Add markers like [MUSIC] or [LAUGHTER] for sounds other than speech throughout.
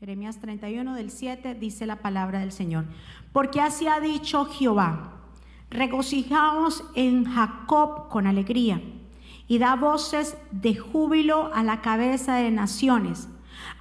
Jeremías 31 del 7 dice la palabra del Señor. Porque así ha dicho Jehová, regocijaos en Jacob con alegría y da voces de júbilo a la cabeza de naciones.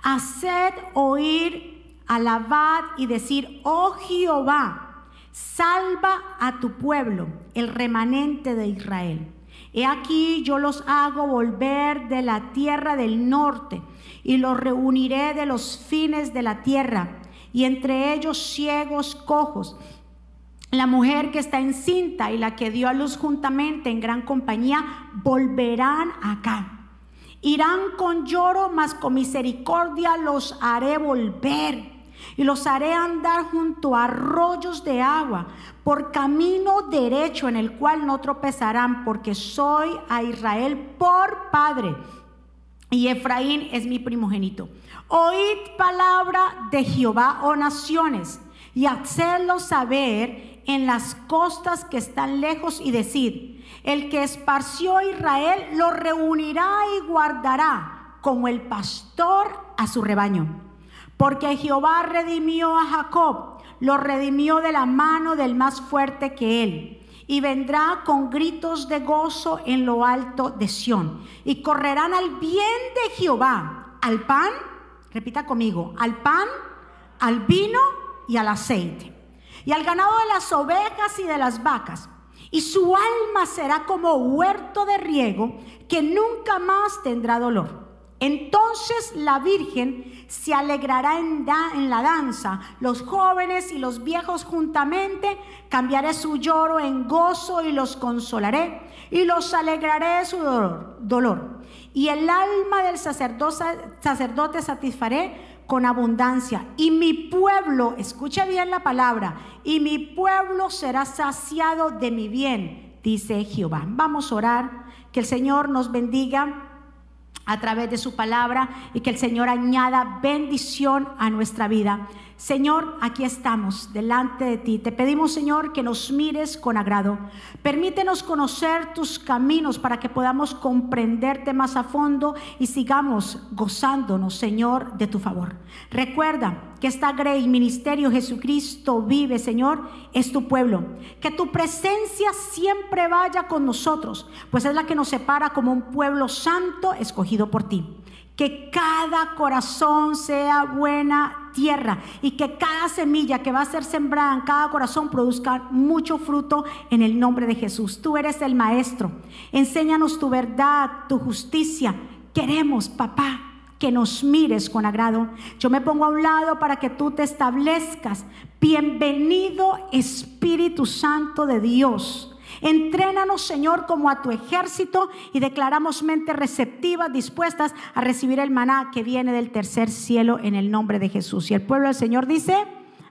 Haced oír, alabad y decir, oh Jehová, salva a tu pueblo, el remanente de Israel. He aquí yo los hago volver de la tierra del norte y los reuniré de los fines de la tierra, y entre ellos ciegos, cojos, la mujer que está encinta y la que dio a luz juntamente en gran compañía volverán acá. Irán con lloro, mas con misericordia los haré volver. Y los haré andar junto a arroyos de agua, por camino derecho en el cual no tropezarán, porque soy a Israel por padre. Y Efraín es mi primogénito. Oíd palabra de Jehová, oh naciones, y hacedlo saber en las costas que están lejos y decid, el que esparció Israel lo reunirá y guardará como el pastor a su rebaño. Porque Jehová redimió a Jacob, lo redimió de la mano del más fuerte que él. Y vendrá con gritos de gozo en lo alto de Sión. Y correrán al bien de Jehová, al pan, repita conmigo, al pan, al vino y al aceite y al ganado de las ovejas y de las vacas. Y su alma será como huerto de riego que nunca más tendrá dolor. Entonces la Virgen se alegrará en, la danza, los jóvenes y los viejos juntamente, cambiaré su lloro en gozo y los consolaré y los alegraré de su dolor. Y el alma del sacerdote, sacerdote satisfaré con abundancia. Y mi pueblo, escucha bien la palabra, y mi pueblo será saciado de mi bien, dice Jehová. Vamos a orar, que el Señor nos bendiga a través de su palabra y que el Señor añada bendición a nuestra vida. Señor, aquí estamos delante de ti. Te pedimos, Señor, que nos mires con agrado. Permítenos conocer tus caminos para que podamos comprenderte más a fondo y sigamos gozándonos, Señor, de tu favor. Recuerda que esta Grey Ministerio Jesucristo vive, Señor, es tu pueblo. Que tu presencia siempre vaya con nosotros, pues es la que nos separa como un pueblo santo escogido por ti. Que cada corazón sea buena tierra y que cada semilla que va a ser sembrada en cada corazón produzca mucho fruto en el nombre de Jesús. Tú eres el maestro. Enséñanos tu verdad, tu justicia. Queremos, papá, que nos mires con agrado. Yo me pongo a un lado para que tú te establezcas. Bienvenido Espíritu Santo de Dios Entrénanos, Señor, como a tu ejército y declaramos mentes receptivas, dispuestas a recibir el maná que viene del tercer cielo en el nombre de Jesús. Y el pueblo del Señor dice,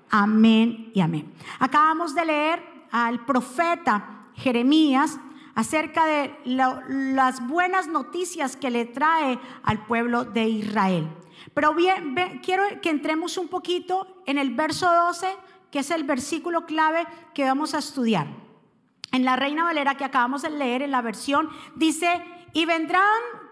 amén y amén. Acabamos de leer al profeta Jeremías acerca de las buenas noticias que le trae al pueblo de Israel. Pero bien, quiero que entremos un poquito en el verso 12, que es el versículo clave que vamos a estudiar. En la Reina Valera que acabamos de leer en la versión, dice, y vendrán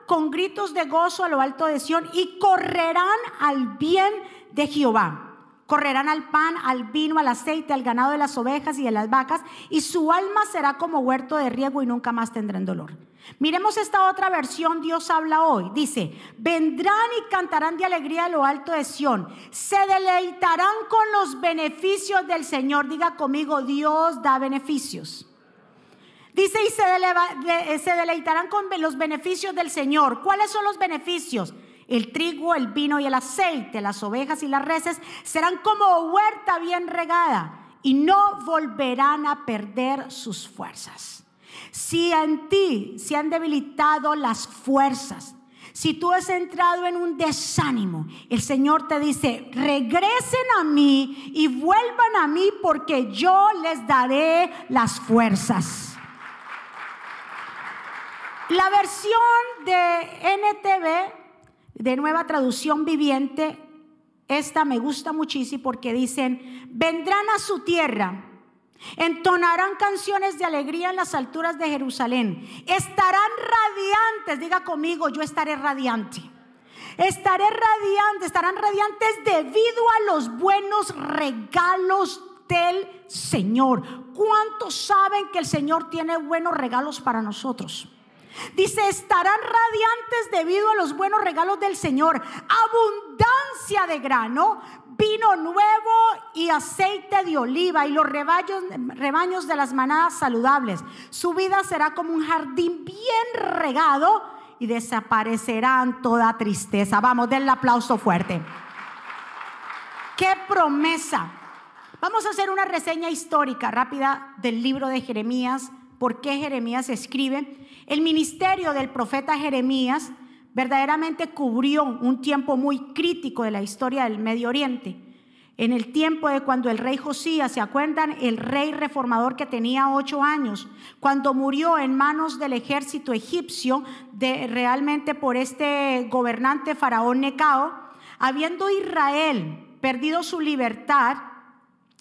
con gritos de gozo a lo alto de Sión y correrán al bien de Jehová. Correrán al pan, al vino, al aceite, al ganado de las ovejas y de las vacas, y su alma será como huerto de riego y nunca más tendrán dolor. Miremos esta otra versión, Dios habla hoy. Dice, vendrán y cantarán de alegría a lo alto de Sión, se deleitarán con los beneficios del Señor. Diga conmigo, Dios da beneficios. Dice, y se, deleitarán con los beneficios del Señor. ¿Cuáles son los beneficios? El trigo, el vino y el aceite, las ovejas y las reses serán como huerta bien regada y no volverán a perder sus fuerzas. Si en ti se han debilitado las fuerzas, si tú has entrado en un desánimo, el Señor te dice, regresen a mí y vuelvan a mí porque yo les daré las fuerzas. La versión de NTV, de nueva traducción viviente, esta me gusta muchísimo porque dicen, vendrán a su tierra, entonarán canciones de alegría en las alturas de Jerusalén, estarán radiantes, diga conmigo, yo estaré radiante. Estaré radiante, estarán radiantes debido a los buenos regalos del Señor. ¿Cuántos saben que el Señor tiene buenos regalos para nosotros? Dice, estarán radiantes debido a los buenos regalos del Señor. Abundancia de grano, vino nuevo y aceite de oliva y los rebaños, rebaños de las manadas saludables. Su vida será como un jardín bien regado y desaparecerán toda tristeza. Vamos, denle aplauso fuerte. ¡Qué promesa! Vamos a hacer una reseña histórica rápida del libro de Jeremías, por qué Jeremías escribe. El ministerio del profeta Jeremías verdaderamente cubrió un tiempo muy crítico de la historia del Medio Oriente. En el tiempo de cuando el rey Josías, ¿se acuerdan? El rey reformador que tenía ocho años, cuando murió en manos del ejército egipcio, de, realmente por este gobernante faraón Necao, habiendo Israel perdido su libertad,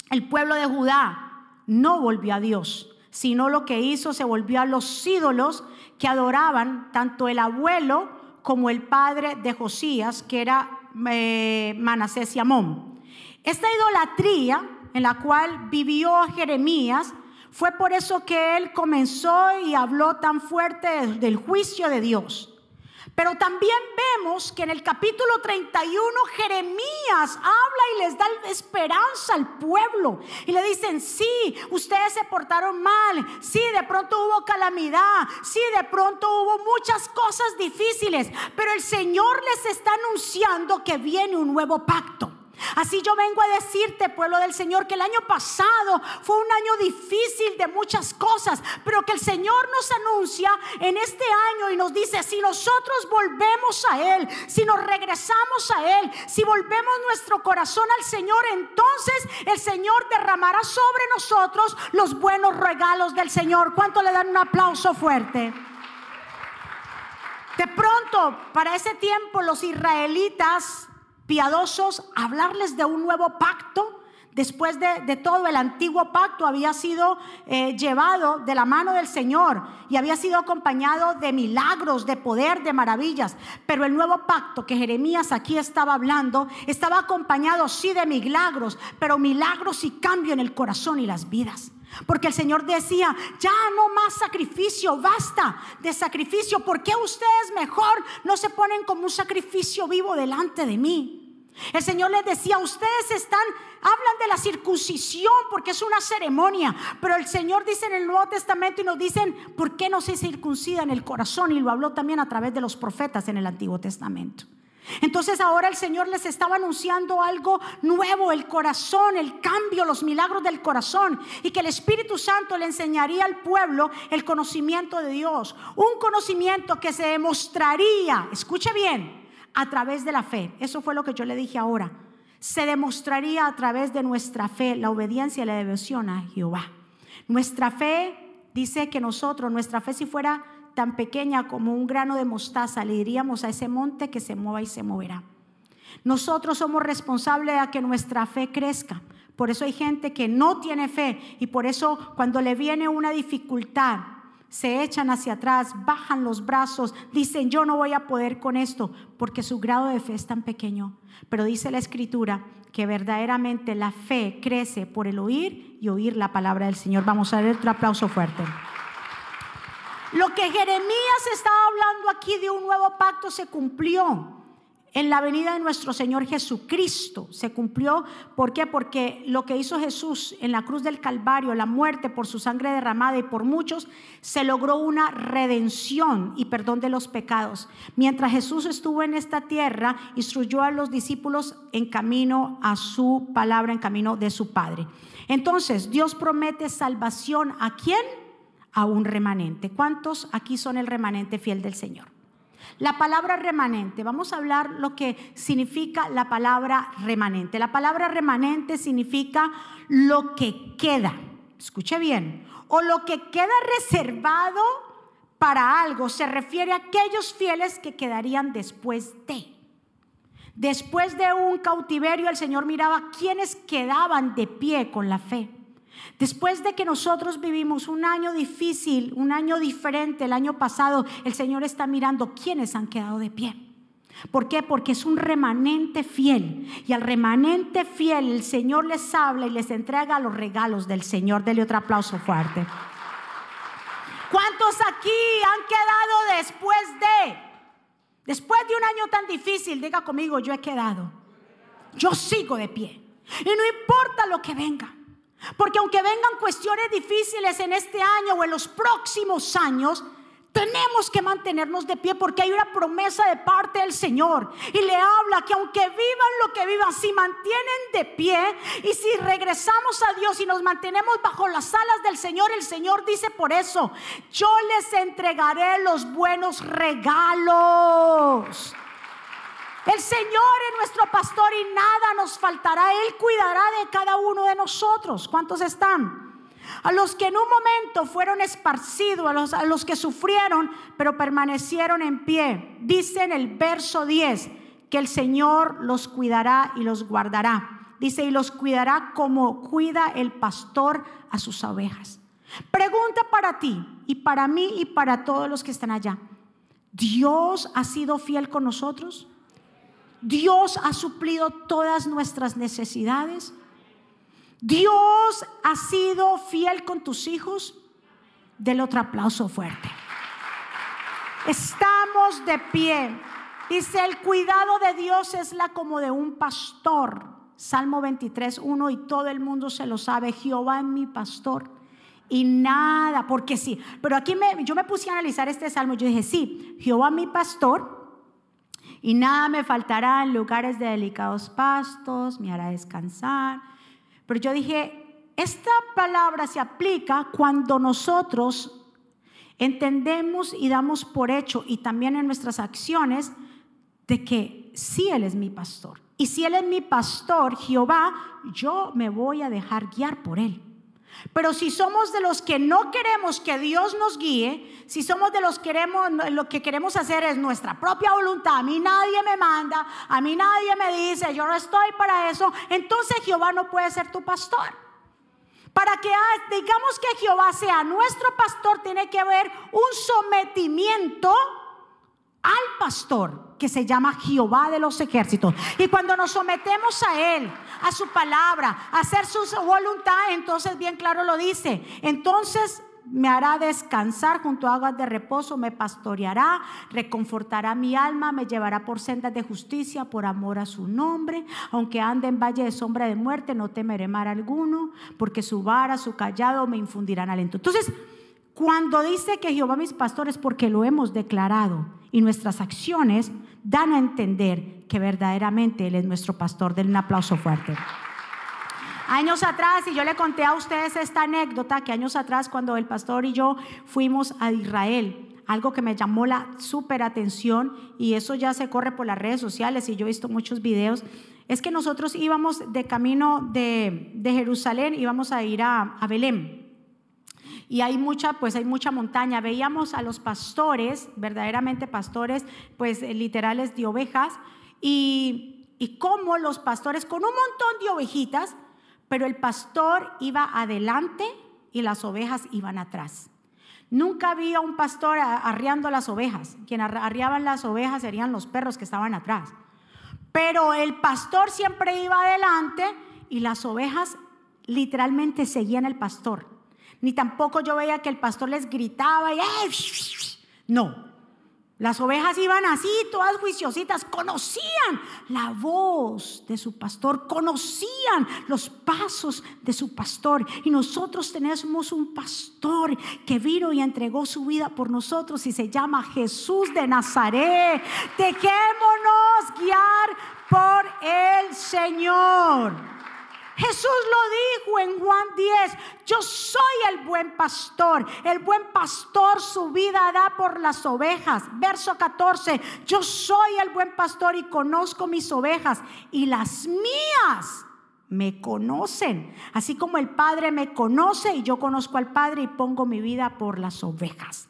el pueblo de Judá no volvió a Dios, sino lo que hizo se volvió a los ídolos que adoraban tanto el abuelo como el padre de Josías, que era eh, Manasés y Amón. Esta idolatría en la cual vivió Jeremías fue por eso que él comenzó y habló tan fuerte del juicio de Dios. Pero también vemos que en el capítulo 31 Jeremías habla y les da esperanza al pueblo. Y le dicen, sí, ustedes se portaron mal, sí, de pronto hubo calamidad, sí, de pronto hubo muchas cosas difíciles, pero el Señor les está anunciando que viene un nuevo pacto. Así yo vengo a decirte, pueblo del Señor, que el año pasado fue un año difícil de muchas cosas, pero que el Señor nos anuncia en este año y nos dice, si nosotros volvemos a Él, si nos regresamos a Él, si volvemos nuestro corazón al Señor, entonces el Señor derramará sobre nosotros los buenos regalos del Señor. ¿Cuánto le dan un aplauso fuerte? De pronto, para ese tiempo, los israelitas piadosos, hablarles de un nuevo pacto. Después de, todo el antiguo pacto había sido eh, llevado de la mano del Señor y había sido acompañado de milagros, de poder, de maravillas. Pero el nuevo pacto que Jeremías aquí estaba hablando estaba acompañado sí de milagros, pero milagros y cambio en el corazón y las vidas. Porque el Señor decía, ya no más sacrificio, basta de sacrificio. ¿Por qué ustedes mejor no se ponen como un sacrificio vivo delante de mí? El Señor les decía, ustedes están, hablan de la circuncisión porque es una ceremonia, pero el Señor dice en el Nuevo Testamento y nos dicen, ¿por qué no se circuncida en el corazón? Y lo habló también a través de los profetas en el Antiguo Testamento. Entonces ahora el Señor les estaba anunciando algo nuevo, el corazón, el cambio, los milagros del corazón, y que el Espíritu Santo le enseñaría al pueblo el conocimiento de Dios, un conocimiento que se demostraría, escuche bien, a través de la fe. Eso fue lo que yo le dije ahora. Se demostraría a través de nuestra fe, la obediencia y la devoción a Jehová. Nuestra fe dice que nosotros, nuestra fe si fuera tan pequeña como un grano de mostaza, le diríamos a ese monte que se mueva y se moverá. Nosotros somos responsables de que nuestra fe crezca. Por eso hay gente que no tiene fe y por eso cuando le viene una dificultad, se echan hacia atrás, bajan los brazos, dicen yo no voy a poder con esto, porque su grado de fe es tan pequeño. Pero dice la escritura que verdaderamente la fe crece por el oír y oír la palabra del Señor. Vamos a dar otro aplauso fuerte. Lo que Jeremías estaba hablando aquí de un nuevo pacto se cumplió en la venida de nuestro Señor Jesucristo. Se cumplió, ¿por qué? Porque lo que hizo Jesús en la cruz del Calvario, la muerte por su sangre derramada y por muchos, se logró una redención y perdón de los pecados. Mientras Jesús estuvo en esta tierra, instruyó a los discípulos en camino a su palabra, en camino de su Padre. Entonces, Dios promete salvación a quién? a un remanente. ¿Cuántos aquí son el remanente fiel del Señor? La palabra remanente, vamos a hablar lo que significa la palabra remanente. La palabra remanente significa lo que queda, escuche bien, o lo que queda reservado para algo. Se refiere a aquellos fieles que quedarían después de. Después de un cautiverio, el Señor miraba quienes quedaban de pie con la fe. Después de que nosotros vivimos un año difícil, un año diferente el año pasado, el Señor está mirando quiénes han quedado de pie. ¿Por qué? Porque es un remanente fiel. Y al remanente fiel el Señor les habla y les entrega los regalos del Señor. Dele otro aplauso fuerte. ¿Cuántos aquí han quedado después de? Después de un año tan difícil, diga conmigo, yo he quedado. Yo sigo de pie. Y no importa lo que venga. Porque aunque vengan cuestiones difíciles en este año o en los próximos años, tenemos que mantenernos de pie porque hay una promesa de parte del Señor. Y le habla que aunque vivan lo que vivan, si mantienen de pie y si regresamos a Dios y nos mantenemos bajo las alas del Señor, el Señor dice por eso, yo les entregaré los buenos regalos. El Señor es nuestro pastor y nada nos faltará. Él cuidará de cada uno de nosotros. ¿Cuántos están? A los que en un momento fueron esparcidos, a los, que sufrieron, pero permanecieron en pie. Dice en el verso 10 que el Señor los cuidará y los guardará. Dice, y los cuidará como cuida el pastor a sus ovejas. Pregunta para ti y para mí y para todos los que están allá. ¿Dios ha sido fiel con nosotros? ¿Dios ha suplido todas nuestras necesidades? Dios ha sido fiel con tus hijos. Del otro aplauso fuerte. Estamos de pie. Dice, el cuidado de Dios es la como de un pastor. Salmo 23, 1 y todo el mundo se lo sabe. Jehová es mi pastor. Y nada, porque sí. Pero aquí me, yo me puse a analizar este salmo. Yo dije, sí, Jehová mi pastor. Y nada me faltará en lugares de delicados pastos. Me hará descansar pero yo dije, esta palabra se aplica cuando nosotros entendemos y damos por hecho y también en nuestras acciones de que sí Él es mi pastor. Y si Él es mi pastor, Jehová, yo me voy a dejar guiar por Él. Pero si somos de los que no queremos que Dios nos guíe, si somos de los que queremos, lo que queremos hacer es nuestra propia voluntad, a mí nadie me manda, a mí nadie me dice, yo no estoy para eso, entonces Jehová no puede ser tu pastor. Para que digamos que Jehová sea nuestro pastor, tiene que haber un sometimiento al pastor que se llama Jehová de los ejércitos. Y cuando nos sometemos a Él, a su palabra, a hacer su voluntad, entonces bien claro lo dice. Entonces me hará descansar junto a aguas de reposo, me pastoreará, reconfortará mi alma, me llevará por sendas de justicia por amor a su nombre. Aunque ande en valle de sombra de muerte, no temeré mal alguno, porque su vara, su callado me infundirán aliento. Entonces, cuando dice que Jehová mis pastores, porque lo hemos declarado y nuestras acciones dan a entender que verdaderamente Él es nuestro pastor. Denle un aplauso fuerte. Años atrás, y yo le conté a ustedes esta anécdota, que años atrás cuando el pastor y yo fuimos a Israel, algo que me llamó la súper atención, y eso ya se corre por las redes sociales, y yo he visto muchos videos, es que nosotros íbamos de camino de, de Jerusalén, íbamos a ir a, a Belén y hay mucha, pues hay mucha montaña. Veíamos a los pastores, verdaderamente pastores, pues eh, literales de ovejas, y, y cómo los pastores con un montón de ovejitas, pero el pastor iba adelante y las ovejas iban atrás. Nunca había un pastor arriando las ovejas. Quien arriaban las ovejas serían los perros que estaban atrás. Pero el pastor siempre iba adelante y las ovejas literalmente seguían al pastor ni tampoco yo veía que el pastor les gritaba y no. Las ovejas iban así, todas juiciositas, conocían la voz de su pastor, conocían los pasos de su pastor. Y nosotros tenemos un pastor que vino y entregó su vida por nosotros y se llama Jesús de Nazaret. Dejémonos guiar por el Señor. Jesús lo dijo en Juan 10, yo soy el buen pastor. El buen pastor su vida da por las ovejas. Verso 14, yo soy el buen pastor y conozco mis ovejas y las mías me conocen. Así como el Padre me conoce y yo conozco al Padre y pongo mi vida por las ovejas.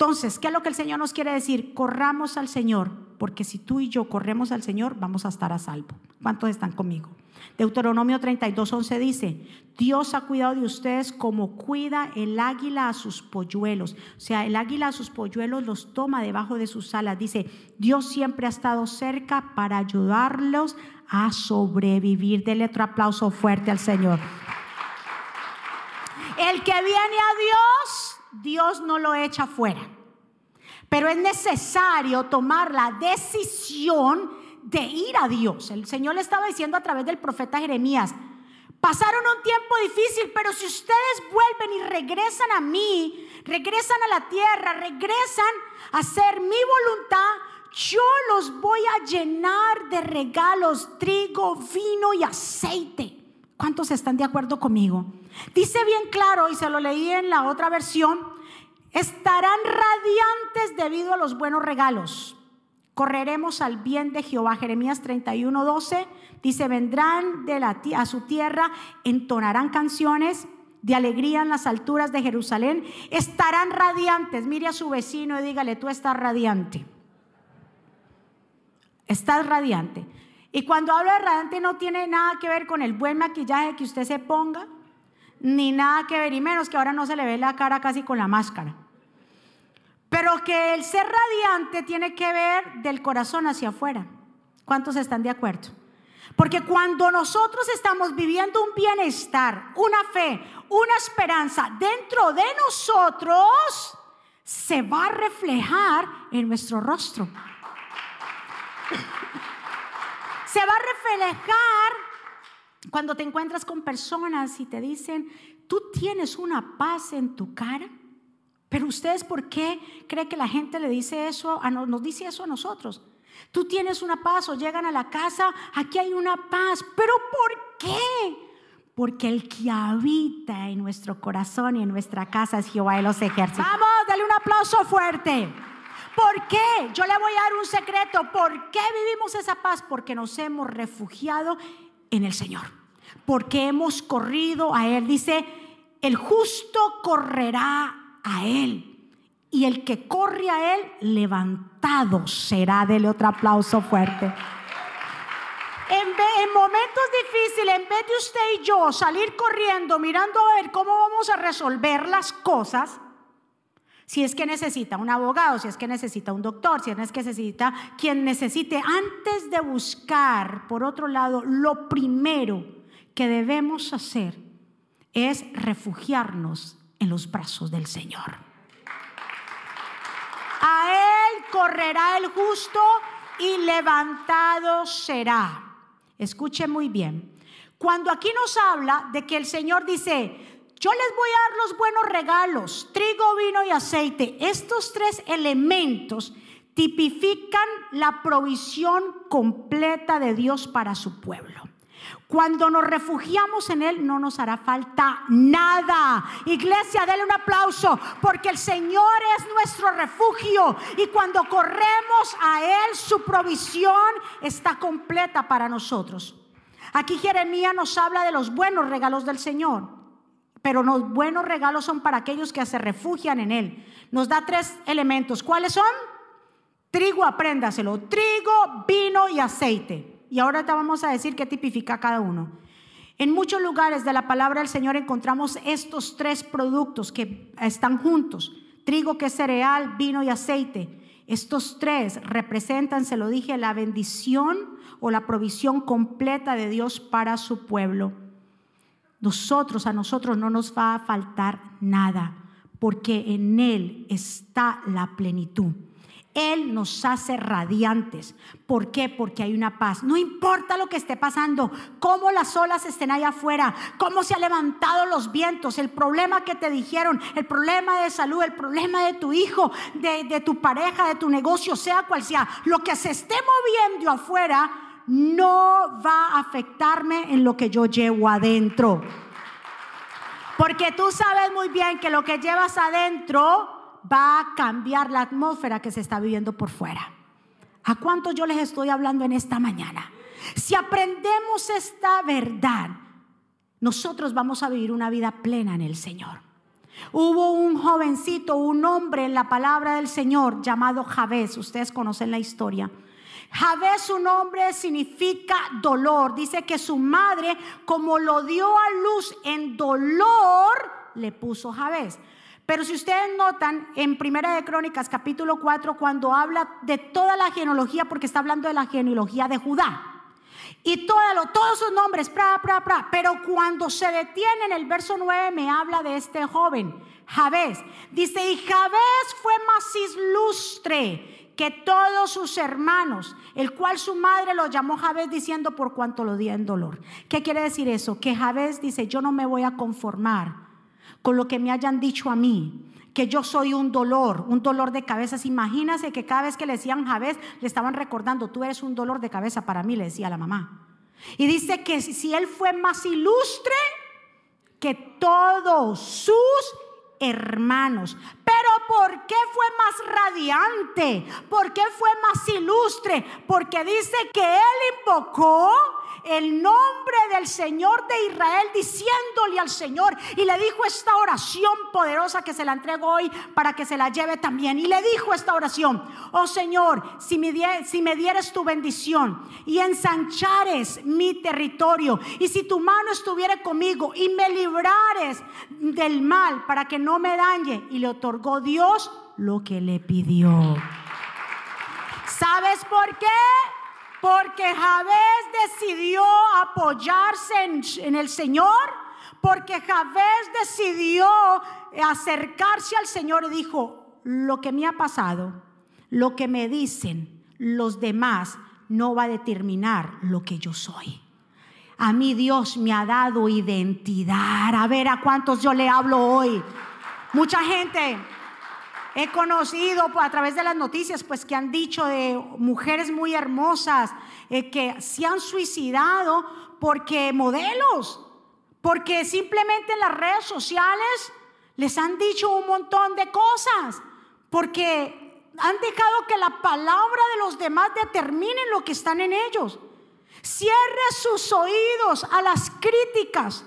Entonces, ¿qué es lo que el Señor nos quiere decir? Corramos al Señor, porque si tú y yo corremos al Señor, vamos a estar a salvo. ¿Cuántos están conmigo? Deuteronomio 32, 11 dice, Dios ha cuidado de ustedes como cuida el águila a sus polluelos. O sea, el águila a sus polluelos los toma debajo de sus alas. Dice, Dios siempre ha estado cerca para ayudarlos a sobrevivir. Dele otro aplauso fuerte al Señor. El que viene a Dios, Dios no lo echa fuera. Pero es necesario tomar la decisión de ir a Dios. El Señor le estaba diciendo a través del profeta Jeremías, pasaron un tiempo difícil, pero si ustedes vuelven y regresan a mí, regresan a la tierra, regresan a hacer mi voluntad, yo los voy a llenar de regalos, trigo, vino y aceite. ¿Cuántos están de acuerdo conmigo? Dice bien claro, y se lo leí en la otra versión, estarán radiantes debido a los buenos regalos. Correremos al bien de Jehová. Jeremías 31, 12 dice, vendrán de la, a su tierra, entonarán canciones de alegría en las alturas de Jerusalén, estarán radiantes. Mire a su vecino y dígale, tú estás radiante. Estás radiante. Y cuando hablo de radiante no tiene nada que ver con el buen maquillaje que usted se ponga, ni nada que ver, y menos que ahora no se le ve la cara casi con la máscara. Pero que el ser radiante tiene que ver del corazón hacia afuera. ¿Cuántos están de acuerdo? Porque cuando nosotros estamos viviendo un bienestar, una fe, una esperanza dentro de nosotros, se va a reflejar en nuestro rostro se va a reflejar cuando te encuentras con personas y te dicen, tú tienes una paz en tu cara. Pero ustedes, ¿por qué creen que la gente le dice eso, a nos dice eso a nosotros? Tú tienes una paz o llegan a la casa, aquí hay una paz. ¿Pero por qué? Porque el que habita en nuestro corazón y en nuestra casa es Jehová de los ejércitos. Vamos, dale un aplauso fuerte. ¿Por qué? Yo le voy a dar un secreto. ¿Por qué vivimos esa paz? Porque nos hemos refugiado en el Señor. Porque hemos corrido a Él. Dice, el justo correrá a Él. Y el que corre a Él, levantado será. Dele otro aplauso fuerte. En, en, momentos difíciles, en vez de usted y yo salir corriendo, mirando a ver cómo vamos a resolver las cosas, si es que necesita un abogado, si es que necesita un doctor, si es que necesita quien necesite, antes de buscar, por otro lado, lo primero que debemos hacer es refugiarnos en los brazos del Señor. A Él correrá el justo y levantado será. Escuche muy bien. Cuando aquí nos habla de que el Señor dice, yo les voy a dar los buenos regalos, trigo, vino y aceite. Estos tres elementos tipifican la provisión completa de Dios para su pueblo. Cuando nos refugiamos en Él no nos hará falta nada. Iglesia, denle un aplauso porque el Señor es nuestro refugio y cuando corremos a Él su provisión está completa para nosotros. Aquí Jeremías nos habla de los buenos regalos del Señor. Pero los buenos regalos son para aquellos que se refugian en Él. Nos da tres elementos. ¿Cuáles son? Trigo, apréndaselo. Trigo, vino y aceite. Y ahora te vamos a decir qué tipifica cada uno. En muchos lugares de la palabra del Señor encontramos estos tres productos que están juntos. Trigo que es cereal, vino y aceite. Estos tres representan, se lo dije, la bendición o la provisión completa de Dios para su pueblo nosotros, a nosotros no nos va a faltar nada, porque en Él está la plenitud. Él nos hace radiantes. ¿Por qué? Porque hay una paz. No importa lo que esté pasando, cómo las olas estén allá afuera, cómo se han levantado los vientos, el problema que te dijeron, el problema de salud, el problema de tu hijo, de, de tu pareja, de tu negocio, sea cual sea, lo que se esté moviendo afuera, no va a afectarme en lo que yo llevo adentro. Porque tú sabes muy bien que lo que llevas adentro va a cambiar la atmósfera que se está viviendo por fuera. ¿A cuántos yo les estoy hablando en esta mañana? Si aprendemos esta verdad, nosotros vamos a vivir una vida plena en el Señor. Hubo un jovencito, un hombre en la palabra del Señor llamado Javés. Ustedes conocen la historia. Javés, su nombre significa dolor. Dice que su madre, como lo dio a luz en dolor, le puso Javés. Pero si ustedes notan en Primera de Crónicas capítulo 4 cuando habla de toda la genealogía porque está hablando de la genealogía de Judá. Y todos sus nombres, pra, pra, pra. Pero cuando se detiene en el verso 9 me habla de este joven, Javés. Dice, y Javés fue más ilustre que todos sus hermanos, el cual su madre lo llamó Javés diciendo por cuanto lo dio en dolor. ¿Qué quiere decir eso? Que Javés dice, yo no me voy a conformar con lo que me hayan dicho a mí que yo soy un dolor, un dolor de cabeza. Imagínase que cada vez que le decían Javés, le estaban recordando, tú eres un dolor de cabeza para mí, le decía la mamá. Y dice que si él fue más ilustre que todos sus hermanos. Pero ¿por qué fue más radiante? ¿Por qué fue más ilustre? Porque dice que él invocó el nombre del Señor de Israel diciéndole al Señor y le dijo esta oración poderosa que se la entrego hoy para que se la lleve también. Y le dijo esta oración, oh Señor, si me, si me dieres tu bendición y ensanchares mi territorio y si tu mano estuviera conmigo y me librares del mal para que no me dañe y le otorgó Dios lo que le pidió. ¿Sabes por qué? Porque Javés decidió apoyarse en, el Señor, porque Javés decidió acercarse al Señor y dijo, lo que me ha pasado, lo que me dicen los demás, no va a determinar lo que yo soy. A mí Dios me ha dado identidad. A ver a cuántos yo le hablo hoy. Mucha gente He conocido a través de las noticias pues que han dicho de mujeres muy hermosas eh, que se han suicidado porque modelos, porque simplemente en las redes sociales les han dicho un montón de cosas, porque han dejado que la palabra de los demás determine lo que están en ellos. Cierre sus oídos a las críticas.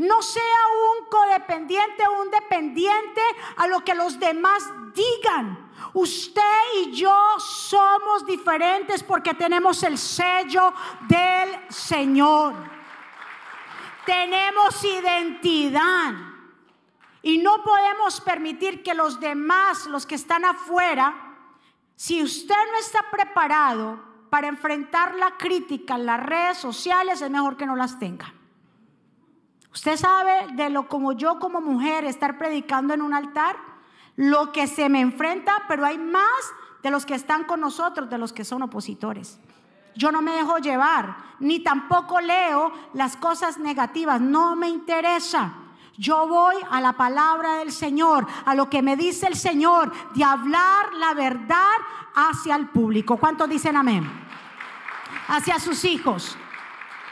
No sea un codependiente o un dependiente a lo que los demás digan. Usted y yo somos diferentes porque tenemos el sello del Señor. Tenemos identidad. Y no podemos permitir que los demás, los que están afuera, si usted no está preparado para enfrentar la crítica en las redes sociales, es mejor que no las tenga. Usted sabe de lo como yo como mujer estar predicando en un altar, lo que se me enfrenta, pero hay más de los que están con nosotros, de los que son opositores. Yo no me dejo llevar, ni tampoco leo las cosas negativas, no me interesa. Yo voy a la palabra del Señor, a lo que me dice el Señor, de hablar la verdad hacia el público. ¿Cuántos dicen amén? Hacia sus hijos.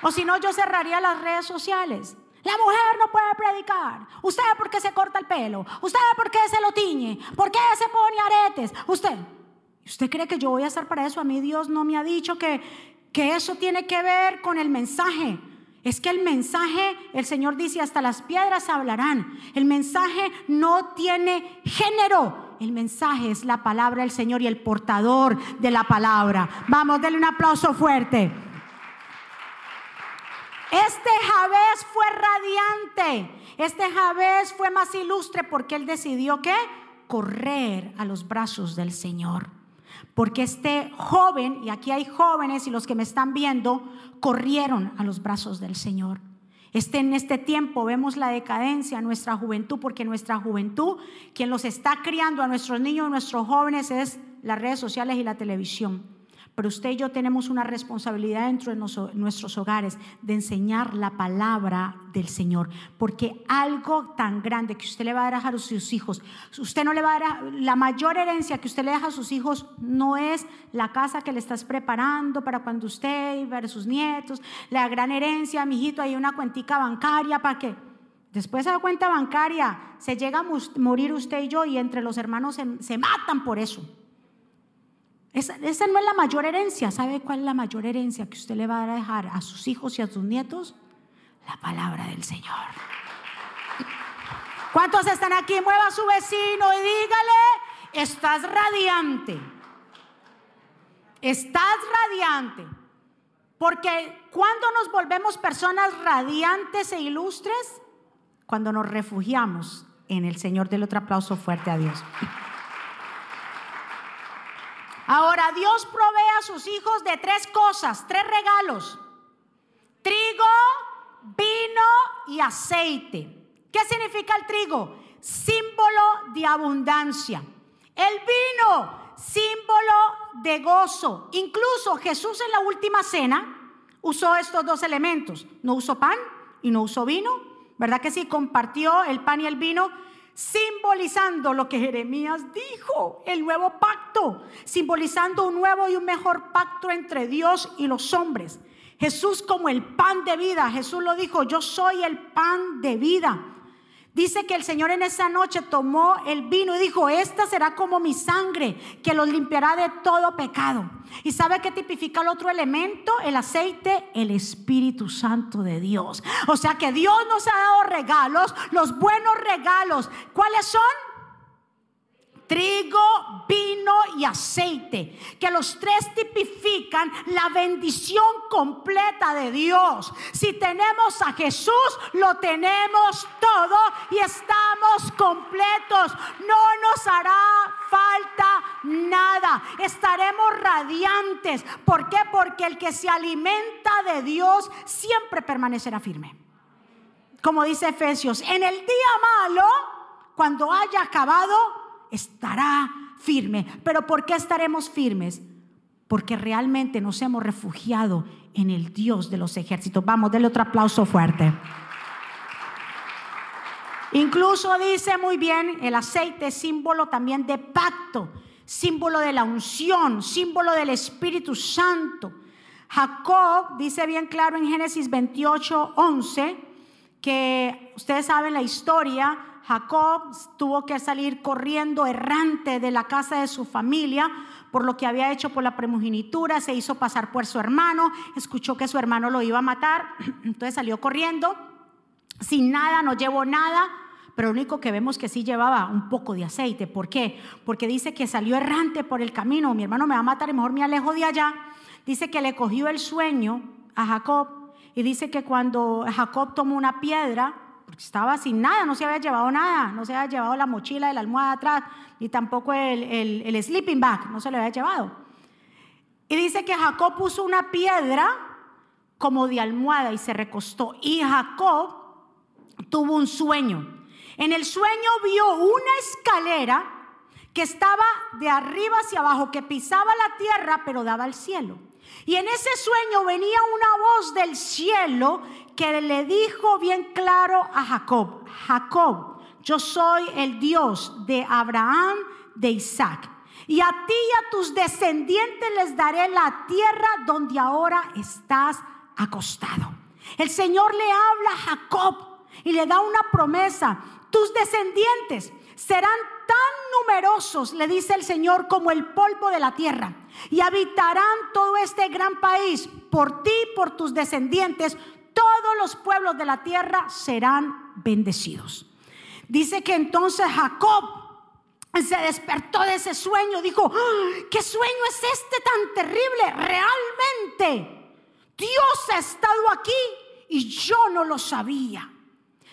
O si no, yo cerraría las redes sociales. La mujer no puede predicar. ¿Usted por qué se corta el pelo? ¿Usted por qué se lo tiñe? ¿Por qué se pone aretes? ¿Usted? ¿Usted cree que yo voy a estar para eso? A mí Dios no me ha dicho que, que eso tiene que ver con el mensaje. Es que el mensaje, el Señor dice, hasta las piedras hablarán. El mensaje no tiene género. El mensaje es la palabra del Señor y el portador de la palabra. Vamos, denle un aplauso fuerte. Este Javés fue radiante. Este Javés fue más ilustre porque él decidió que correr a los brazos del Señor. Porque este joven, y aquí hay jóvenes y los que me están viendo, corrieron a los brazos del Señor. Este, en este tiempo vemos la decadencia en nuestra juventud, porque nuestra juventud, quien los está criando a nuestros niños, a nuestros jóvenes, es las redes sociales y la televisión. Pero usted y yo tenemos una responsabilidad dentro de nuestros hogares de enseñar la palabra del Señor. Porque algo tan grande que usted le va a dejar a sus hijos, usted no le va a dar, la mayor herencia que usted le deja a sus hijos no es la casa que le estás preparando para cuando usted y para sus nietos, la gran herencia, mi hijito, hay una cuentica bancaria para que Después de la cuenta bancaria se llega a morir usted y yo y entre los hermanos se matan por eso. Esa, no es la mayor herencia. ¿Sabe cuál es la mayor herencia que usted le va a dejar a sus hijos y a sus nietos? La palabra del Señor. ¿Cuántos están aquí? Mueva a su vecino y dígale, estás radiante. Estás radiante. Porque cuando nos volvemos personas radiantes e ilustres, cuando nos refugiamos en el Señor. Del otro aplauso fuerte a Dios. Ahora, Dios provee a sus hijos de tres cosas, tres regalos. Trigo, vino y aceite. ¿Qué significa el trigo? Símbolo de abundancia. El vino, símbolo de gozo. Incluso Jesús en la última cena usó estos dos elementos. No usó pan y no usó vino. ¿Verdad que sí? Compartió el pan y el vino simbolizando lo que Jeremías dijo, el nuevo pacto, simbolizando un nuevo y un mejor pacto entre Dios y los hombres. Jesús como el pan de vida, Jesús lo dijo, yo soy el pan de vida. Dice que el Señor en esa noche tomó el vino y dijo, esta será como mi sangre, que los limpiará de todo pecado. ¿Y sabe qué tipifica el otro elemento? El aceite, el Espíritu Santo de Dios. O sea que Dios nos ha dado regalos, los buenos regalos. ¿Cuáles son? trigo, vino y aceite, que los tres tipifican la bendición completa de Dios. Si tenemos a Jesús, lo tenemos todo y estamos completos. No nos hará falta nada. Estaremos radiantes. ¿Por qué? Porque el que se alimenta de Dios siempre permanecerá firme. Como dice Efesios, en el día malo, cuando haya acabado, estará firme. Pero ¿por qué estaremos firmes? Porque realmente nos hemos refugiado en el Dios de los ejércitos. Vamos, denle otro aplauso fuerte. Incluso dice muy bien el aceite, símbolo también de pacto, símbolo de la unción, símbolo del Espíritu Santo. Jacob dice bien claro en Génesis 28, 11, que ustedes saben la historia, Jacob tuvo que salir corriendo errante de la casa de su familia por lo que había hecho por la primogenitura, se hizo pasar por su hermano, escuchó que su hermano lo iba a matar, [CLEARS THROAT] entonces salió corriendo, sin nada, no llevó nada, pero lo único que vemos que sí llevaba un poco de aceite. ¿Por qué? Porque dice que salió errante por el camino, mi hermano me va a matar mejor me alejo de allá. Dice que le cogió el sueño a Jacob y dice que cuando Jacob tomó una piedra, porque estaba sin nada, no se había llevado nada, no se había llevado la mochila de la almohada atrás, ni tampoco el, el, sleeping bag, no se lo había llevado. Y dice que Jacob puso una piedra como de almohada y se recostó. Y Jacob tuvo un sueño. En el sueño vio una escalera que estaba de arriba hacia abajo, que pisaba la tierra, pero daba al cielo. Y en ese sueño venía una voz del cielo que le dijo bien claro a Jacob, Jacob, yo soy el Dios de Abraham, de Isaac. Y a ti y a tus descendientes les daré la tierra donde ahora estás acostado. El Señor le habla a Jacob y le da una promesa. Tus descendientes serán tan numerosos, le dice el Señor, como el polvo de la tierra. Y habitarán todo este gran país. Por ti, por tus descendientes, todos los pueblos de la tierra serán bendecidos. Dice que entonces Jacob se despertó de ese sueño, dijo. ¿qué sueño es este tan terrible? Realmente, Dios ha estado aquí y yo no lo sabía.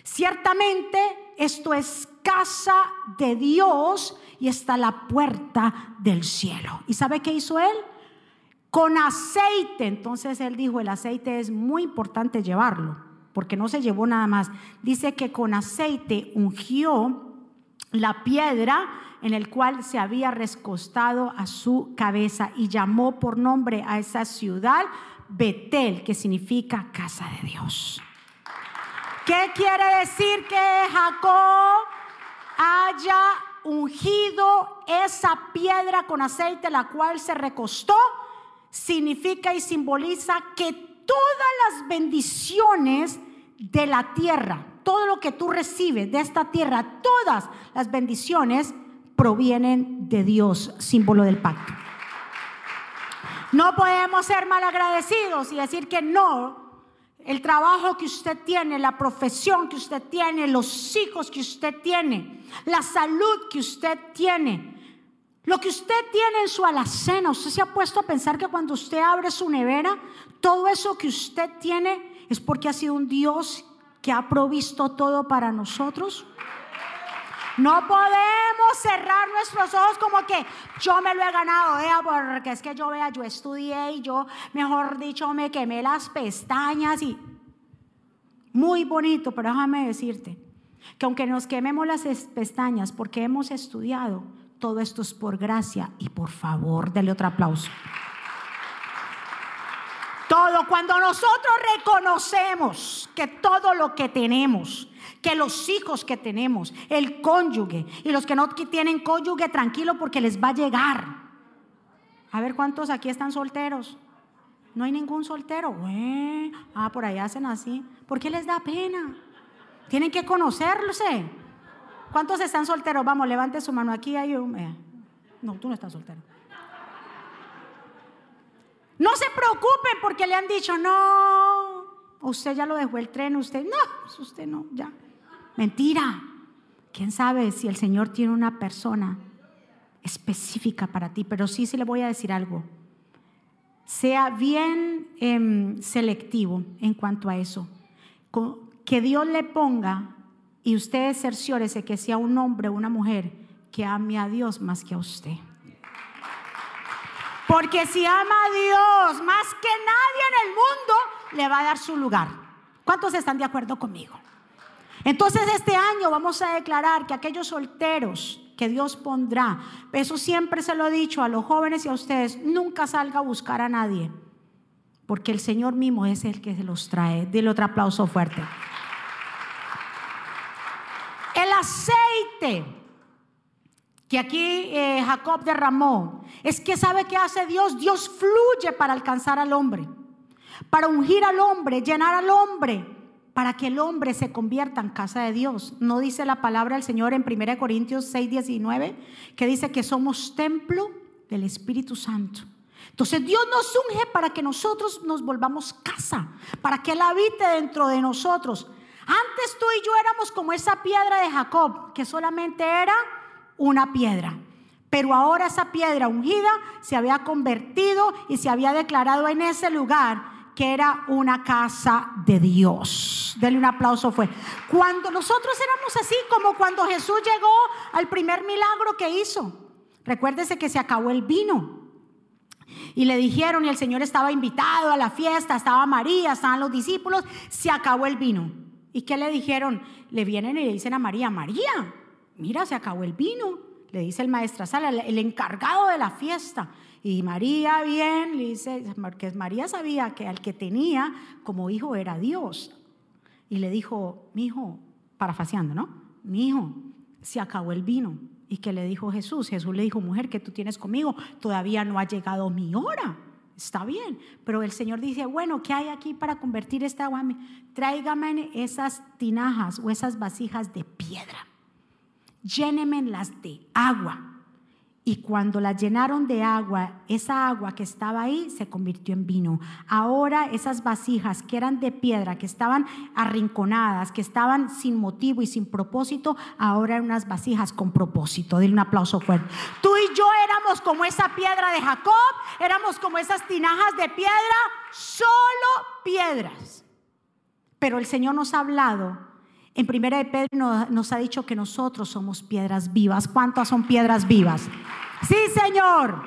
Ciertamente esto es casa de Dios y está la puerta del cielo. ¿Y sabe qué hizo él? Con aceite. Entonces él dijo, el aceite es muy importante llevarlo, porque no se llevó nada más. Dice que con aceite ungió la piedra en el cual se había rescostado a su cabeza y llamó por nombre a esa ciudad Betel, que significa casa de Dios. ¿Qué quiere decir que Jacob haya ungido esa piedra con aceite, la cual se recostó? Significa y simboliza que todas las bendiciones de la tierra, todo lo que tú recibes de esta tierra, todas las bendiciones provienen de Dios, símbolo del pacto. No podemos ser malagradecidos y decir que no el trabajo que usted tiene, la profesión que usted tiene, los hijos que usted tiene, la salud que usted tiene, lo que usted tiene en su alacena. Usted se ha puesto a pensar que cuando usted abre su nevera, todo eso que usted tiene es porque ha sido un Dios que ha provisto todo para nosotros. No podemos cerrar nuestros ojos como que yo me lo he ganado, vea, porque es que yo vea, yo estudié y yo, mejor dicho, me quemé las pestañas y muy bonito, pero déjame decirte que aunque nos quememos las pestañas porque hemos estudiado, todo esto es por gracia y por favor, dele otro aplauso. Todo, cuando nosotros reconocemos que todo lo que tenemos, que los hijos que tenemos, el cónyuge y los que no tienen cónyuge, tranquilo porque les va a llegar. A ver cuántos aquí están solteros. No hay ningún soltero. ah, por ahí hacen así. ¿Por qué les da pena? Tienen que conocerse. ¿Cuántos están solteros? Vamos, levante su mano. Aquí hay un... Eh, no, tú no estás soltero. No se preocupen porque le han dicho, no, usted ya lo dejó el tren, usted, no, usted no, ya. Mentira. ¿Quién sabe si el Señor tiene una persona específica para ti? Pero sí, sí le voy a decir algo. Sea bien em, selectivo en cuanto a eso. Que Dios le ponga y usted cerciórese que sea un hombre o una mujer que ame a Dios más que a usted. Porque si ama a Dios más que nadie en el mundo, le va a dar su lugar. ¿Cuántos están de acuerdo conmigo? Entonces este año vamos a declarar que aquellos solteros que Dios pondrá, eso siempre se lo he dicho a los jóvenes y a ustedes, nunca salga a buscar a nadie, porque el Señor mismo es el que se los trae. Dile otro aplauso fuerte. El aceite que aquí eh, Jacob derramó, es que sabe que hace Dios, Dios fluye para alcanzar al hombre, para ungir al hombre, llenar al hombre, para que el hombre se convierta en casa de Dios. No dice la palabra del Señor en 1 Corintios 6, 19, que dice que somos templo del Espíritu Santo. Entonces Dios nos unge para que nosotros nos volvamos casa, para que Él habite dentro de nosotros. Antes tú y yo éramos como esa piedra de Jacob, que solamente era una piedra. Pero ahora esa piedra ungida se había convertido y se había declarado en ese lugar que era una casa de Dios. Denle un aplauso fue. Cuando nosotros éramos así como cuando Jesús llegó al primer milagro que hizo. Recuérdese que se acabó el vino. Y le dijeron, y el Señor estaba invitado a la fiesta, estaba María, estaban los discípulos, se acabó el vino. ¿Y qué le dijeron? Le vienen y le dicen a María, María, mira, se acabó el vino, le dice el maestro Sala, el encargado de la fiesta. Y María bien, le dice, porque María sabía que al que tenía como hijo era Dios. Y le dijo, mi hijo, parafaseando, ¿no? Mi hijo, se acabó el vino. ¿Y que le dijo Jesús? Jesús le dijo, mujer, que tú tienes conmigo, todavía no ha llegado mi hora. Está bien, pero el Señor dice, bueno, ¿qué hay aquí para convertir esta agua? Tráigame esas tinajas o esas vasijas de piedra llénemenlas de agua. Y cuando la llenaron de agua, esa agua que estaba ahí se convirtió en vino. Ahora esas vasijas que eran de piedra, que estaban arrinconadas, que estaban sin motivo y sin propósito, ahora eran unas vasijas con propósito. Dile un aplauso fuerte. Tú y yo éramos como esa piedra de Jacob, éramos como esas tinajas de piedra, solo piedras. Pero el Señor nos ha hablado en primera de Pedro nos ha dicho que nosotros somos piedras vivas. ¿Cuántas son piedras vivas? Sí, Señor.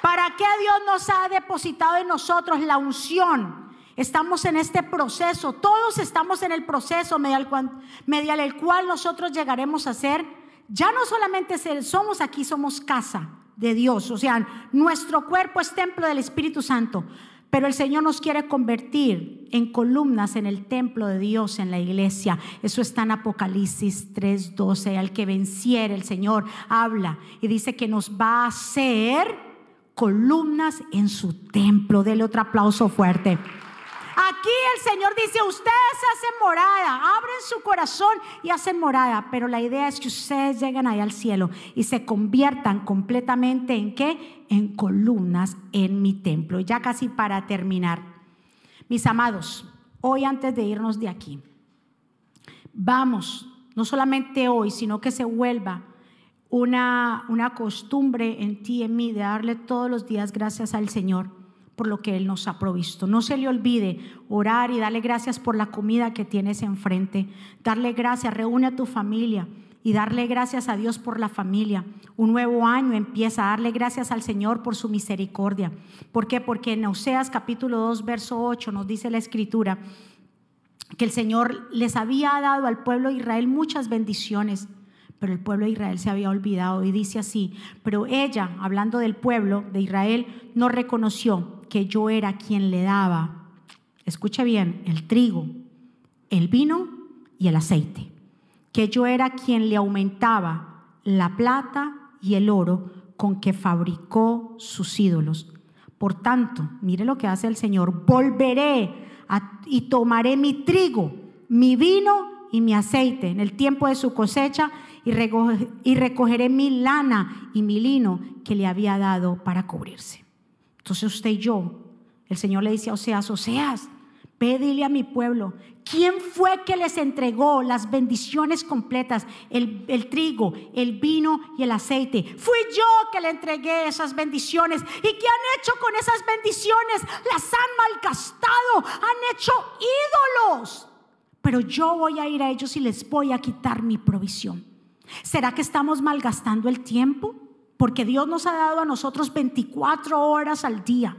¿Para qué Dios nos ha depositado en nosotros la unción? Estamos en este proceso, todos estamos en el proceso mediante el cual nosotros llegaremos a ser, ya no solamente somos aquí, somos casa de Dios, o sea, nuestro cuerpo es templo del Espíritu Santo, pero el Señor nos quiere convertir en columnas en el templo de Dios, en la iglesia. Eso está en Apocalipsis 3:12. Al que venciere, el Señor habla y dice que nos va a hacer columnas en su templo. Dele otro aplauso fuerte. Aquí el Señor dice, ustedes hacen morada, abren su corazón y hacen morada, pero la idea es que ustedes lleguen ahí al cielo y se conviertan completamente en qué? En columnas en mi templo. Ya casi para terminar. Mis amados, hoy antes de irnos de aquí, vamos, no solamente hoy, sino que se vuelva una, una costumbre en ti y en mí de darle todos los días gracias al Señor por lo que Él nos ha provisto. No se le olvide orar y darle gracias por la comida que tienes enfrente. Darle gracias, reúne a tu familia y darle gracias a Dios por la familia. Un nuevo año empieza a darle gracias al Señor por su misericordia. ¿Por qué? Porque en Oseas capítulo 2, verso 8 nos dice la escritura que el Señor les había dado al pueblo de Israel muchas bendiciones, pero el pueblo de Israel se había olvidado y dice así, pero ella, hablando del pueblo de Israel, no reconoció que yo era quien le daba, escucha bien, el trigo, el vino y el aceite que yo era quien le aumentaba la plata y el oro con que fabricó sus ídolos. Por tanto, mire lo que hace el Señor, volveré y tomaré mi trigo, mi vino y mi aceite en el tiempo de su cosecha y, recogeré mi lana y mi lino que le había dado para cubrirse. Entonces usted y yo, el Señor le dice a Oseas, Oseas, Pedile a mi pueblo, ¿quién fue que les entregó las bendiciones completas? El, el, trigo, el vino y el aceite. Fui yo que le entregué esas bendiciones. ¿Y qué han hecho con esas bendiciones? Las han malgastado, han hecho ídolos. Pero yo voy a ir a ellos y les voy a quitar mi provisión. ¿Será que estamos malgastando el tiempo? Porque Dios nos ha dado a nosotros 24 horas al día.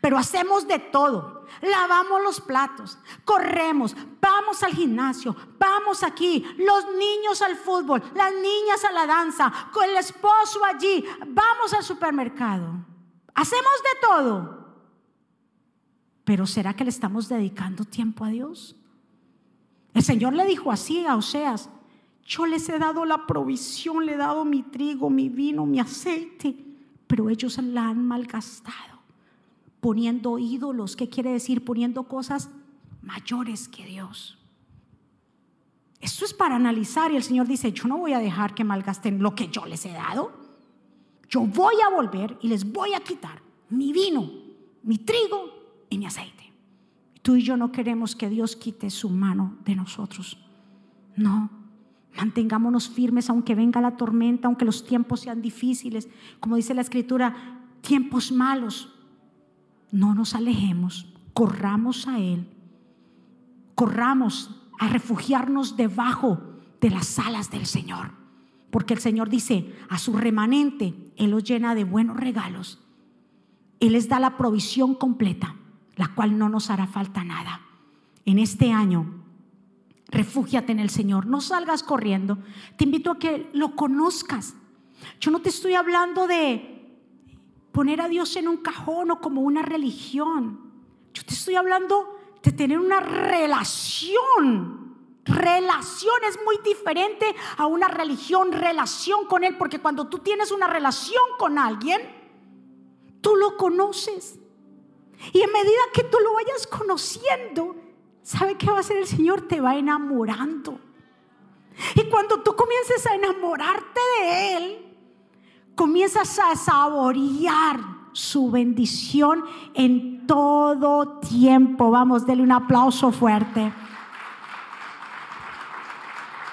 Pero hacemos de todo. Lavamos los platos, corremos, vamos al gimnasio, vamos aquí, los niños al fútbol, las niñas a la danza, con el esposo allí, vamos al supermercado. Hacemos de todo. Pero ¿será que le estamos dedicando tiempo a Dios? El Señor le dijo así a Oseas, yo les he dado la provisión, le he dado mi trigo, mi vino, mi aceite, pero ellos la han malgastado poniendo ídolos. ¿Qué quiere decir? Poniendo cosas mayores que Dios. Esto es para analizar y el Señor dice, yo no voy a dejar que malgasten lo que yo les he dado. Yo voy a volver y les voy a quitar mi vino, mi trigo y mi aceite. Tú y yo no queremos que Dios quite su mano de nosotros. No, mantengámonos firmes aunque venga la tormenta, aunque los tiempos sean difíciles. Como dice la escritura, tiempos malos no nos alejemos, corramos a Él, corramos a refugiarnos debajo de las alas del Señor. Porque el Señor dice, a su remanente, Él los llena de buenos regalos. Él les da la provisión completa, la cual no nos hará falta nada. En este año, refúgiate en el Señor, no salgas corriendo. Te invito a que lo conozcas. Yo no te estoy hablando de poner a Dios en un cajón o como una religión. Yo te estoy hablando de tener una relación. Relación es muy diferente a una religión, relación con Él, porque cuando tú tienes una relación con alguien, tú lo conoces. Y en medida que tú lo vayas conociendo, ¿sabe qué va a hacer el Señor? Te va enamorando. Y cuando tú comiences a enamorarte de Él, comienzas a saborear su bendición en todo tiempo. Vamos, denle un aplauso fuerte.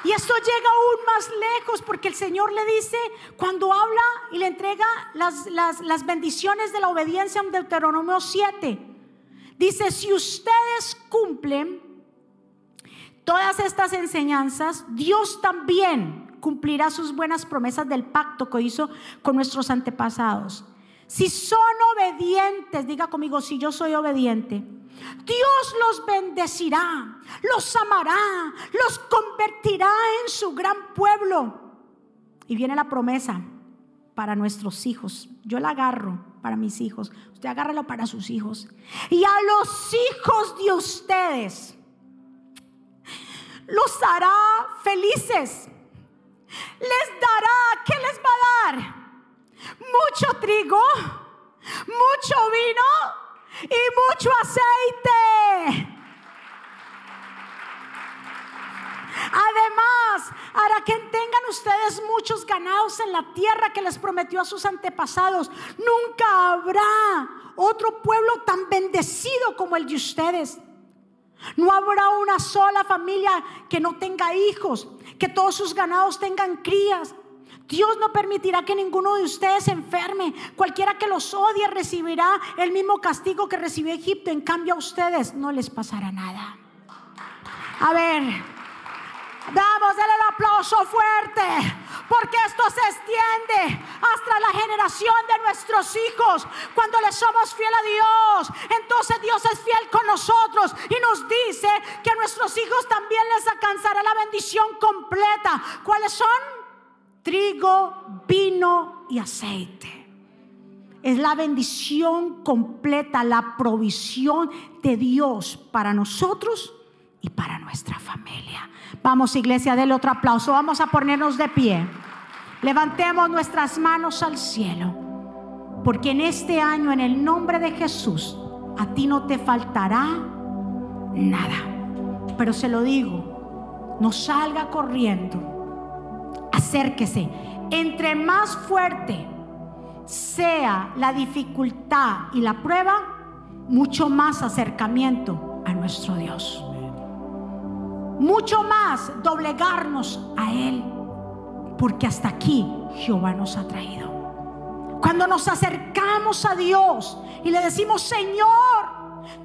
Y esto llega aún más lejos porque el Señor le dice, cuando habla y le entrega las, las, bendiciones de la obediencia en Deuteronomio 7, dice, si ustedes cumplen todas estas enseñanzas, Dios también cumplirá sus buenas promesas del pacto que hizo con nuestros antepasados. Si son obedientes, diga conmigo, si yo soy obediente, Dios los bendecirá, los amará, los convertirá en su gran pueblo. Y viene la promesa para nuestros hijos. Yo la agarro para mis hijos. Usted agárralo para sus hijos. Y a los hijos de ustedes los hará felices les dará, ¿qué les va a dar? Mucho trigo, mucho vino y mucho aceite. Además, hará que tengan ustedes muchos ganados en la tierra que les prometió a sus antepasados. Nunca habrá otro pueblo tan bendecido como el de ustedes. No habrá una sola familia que no tenga hijos, que todos sus ganados tengan crías. Dios no permitirá que ninguno de ustedes se enferme. Cualquiera que los odie recibirá el mismo castigo que recibió Egipto. En cambio a ustedes no les pasará nada. A ver, damos el aplauso fuerte, porque esto se extiende hasta la generación de nuestros hijos. Cuando le somos fiel a Dios, entonces Dios es fiel con nosotros y nos dice que a nuestros hijos también les alcanzará la bendición completa. ¿Cuáles son? Trigo, vino y aceite es la bendición completa, la provisión de Dios para nosotros y para nuestra familia. Vamos iglesia, denle otro aplauso. Vamos a ponernos de pie. Levantemos nuestras manos al cielo. Porque en este año, en el nombre de Jesús, a ti no te faltará nada. Pero se lo digo, no salga corriendo. Acérquese. Entre más fuerte sea la dificultad y la prueba, mucho más acercamiento a nuestro Dios mucho más doblegarnos a Él, porque hasta aquí Jehová nos ha traído. Cuando nos acercamos a Dios y le decimos, Señor,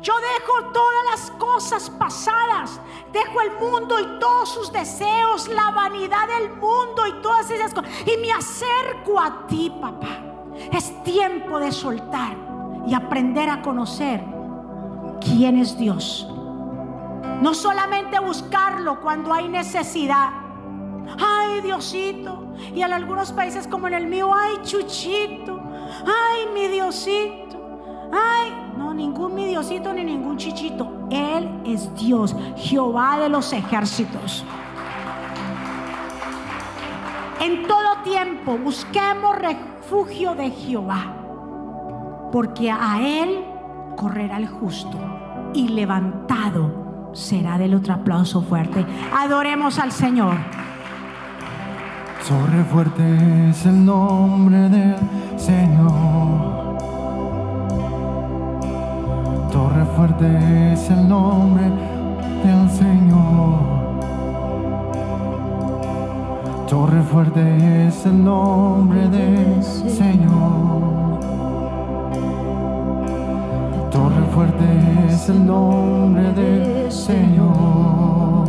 yo dejo todas las cosas pasadas, dejo el mundo y todos sus deseos, la vanidad del mundo y todas esas cosas, y me acerco a ti, papá. Es tiempo de soltar y aprender a conocer quién es Dios no solamente buscarlo cuando hay necesidad. Ay, Diosito. Y en algunos países como en el mío, ay, Chuchito. Ay, mi Diosito. Ay, no, ningún mi Diosito ni ningún chichito. Él es Dios, Jehová de los ejércitos. En todo tiempo busquemos refugio de Jehová, porque a Él correrá el justo y levantado será del otro aplauso fuerte. Adoremos al Señor. Torre fuerte es el nombre del Señor. Torre fuerte es el nombre del Señor. Torre fuerte es el nombre del Señor. Torre fuerte es el nombre del Señor.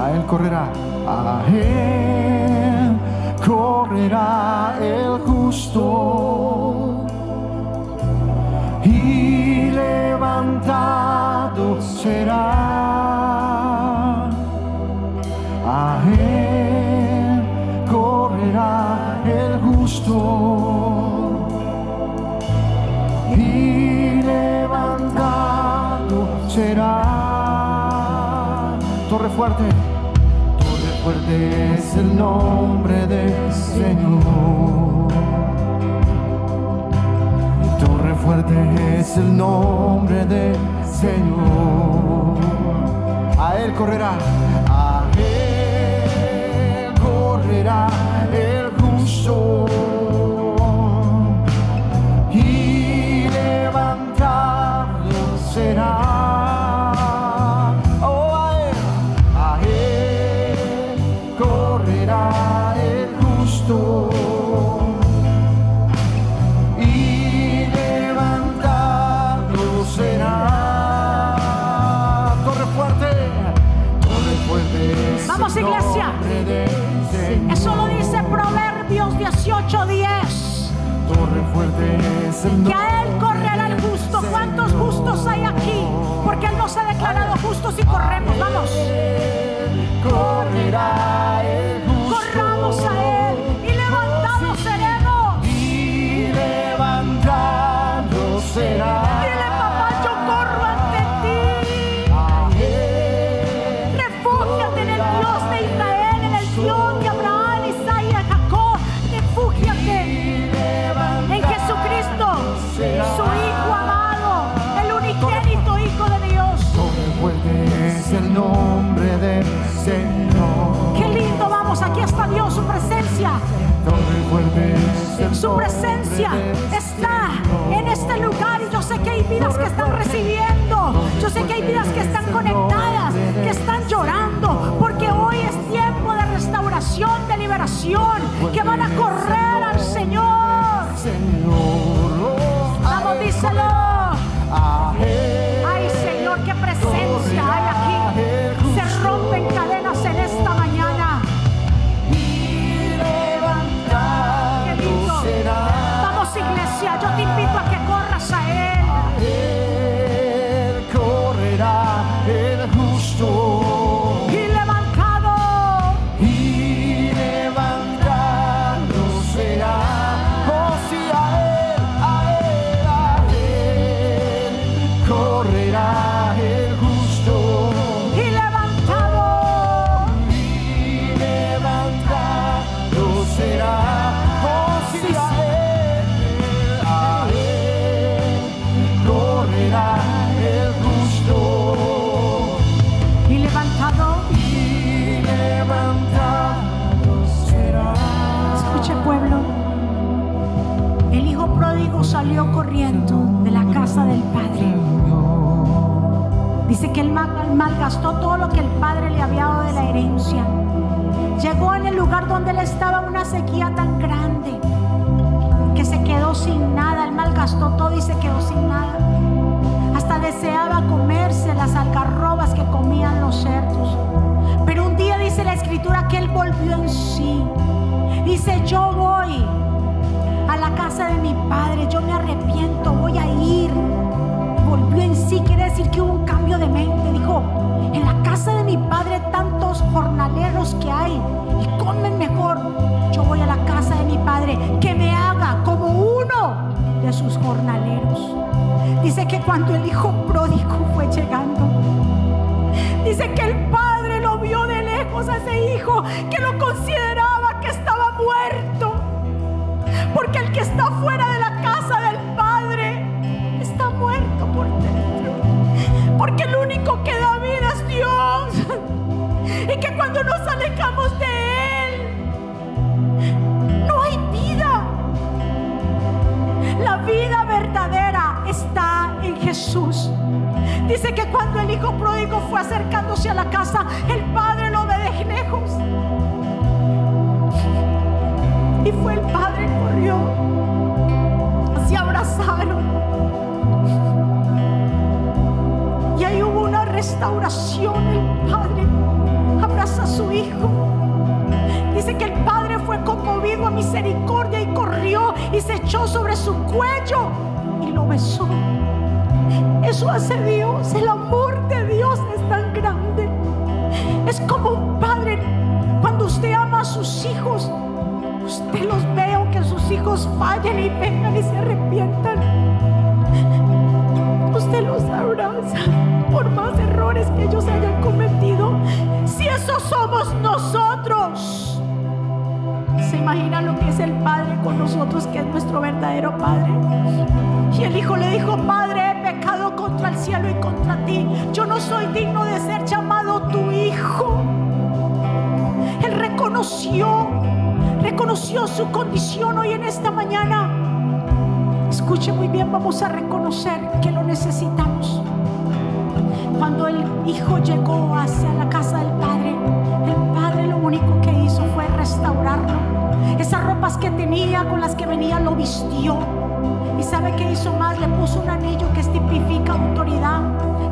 A Él correrá, a Él correrá el justo. Y levantado será. A Él correrá el justo. Fuerte, torre fuerte es el nombre del Señor. Torre fuerte es el nombre del Señor. A Él correrá, a Él correrá Que a Él correrá el justo. ¿Cuántos justos hay aquí? Porque Él nos ha declarado justos y corremos. Vamos. Correrá Su presencia está en este lugar y yo sé que hay vidas que están recibiendo. Yo sé que hay vidas que están conectadas, que están llorando, porque hoy es tiempo de restauración, de liberación, que van a correr al Señor. Señor, Vamos, díselo. Malgastó todo lo que el padre le había dado de la herencia. Llegó en el lugar donde él estaba una sequía tan grande que se quedó sin nada. Él malgastó todo y se quedó sin nada. Hasta deseaba comerse las algarrobas que comían los cerdos. Pero un día dice la escritura que él volvió en sí. Dice, yo voy a la casa de mi padre, yo me arrepiento, voy a ir. Volvió en sí, quiere decir que hubo un cambio de mente. Dijo, en la casa de mi padre tantos jornaleros que hay y comen mejor. Yo voy a la casa de mi padre, que me haga como uno de sus jornaleros. Dice que cuando el hijo pródigo fue llegando, Dice que el padre lo vio de lejos a ese hijo que lo consideraba que estaba muerto. Porque el que está fuera que da vida es Dios. Y que cuando nos alejamos de Él, no hay vida. La vida verdadera está en Jesús. Dice que cuando el hijo pródigo fue acercándose a la casa, el padre lo ve de lejos. Y fue el padre, corrió, restauración. El padre abraza a su hijo. Dice que el padre fue conmovido a misericordia y corrió y se echó sobre su cuello y lo besó. Eso hace Dios. El amor de Dios es tan grande. Es como un padre. Cuando usted ama a sus hijos, usted los ve aunque sus hijos fallen y vengan y se arrepientan. Usted los abraza imagina lo que es el Padre con nosotros, que es nuestro verdadero Padre? Y el hijo le dijo, Padre, he pecado contra el cielo y contra ti. Yo no soy digno de ser llamado tu hijo. Él reconoció, reconoció su condición hoy en esta mañana. Escuche muy bien, vamos a reconocer que lo necesitamos. Cuando el hijo llegó hacia la casa del vistió. ¿Y sabe qué hizo más? Le puso un anillo que tipifica autoridad.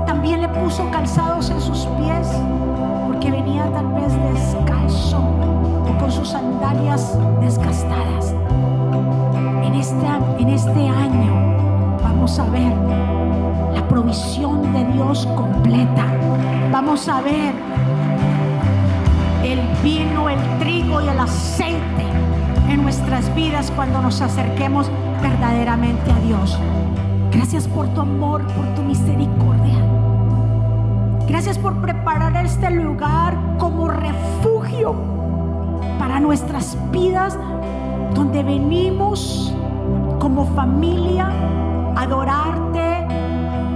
También le puso calzados en sus pies, porque venía tal vez descalzo o con sus sandalias desgastadas. En este, en este año vamos a ver la provisión de Dios completa. Vamos a ver el vino, el trigo y el aceite en nuestras vidas cuando nos acerquemos verdaderamente a Dios. Gracias por tu amor, por tu misericordia. Gracias por preparar este lugar como refugio para nuestras vidas, donde venimos como familia a adorarte,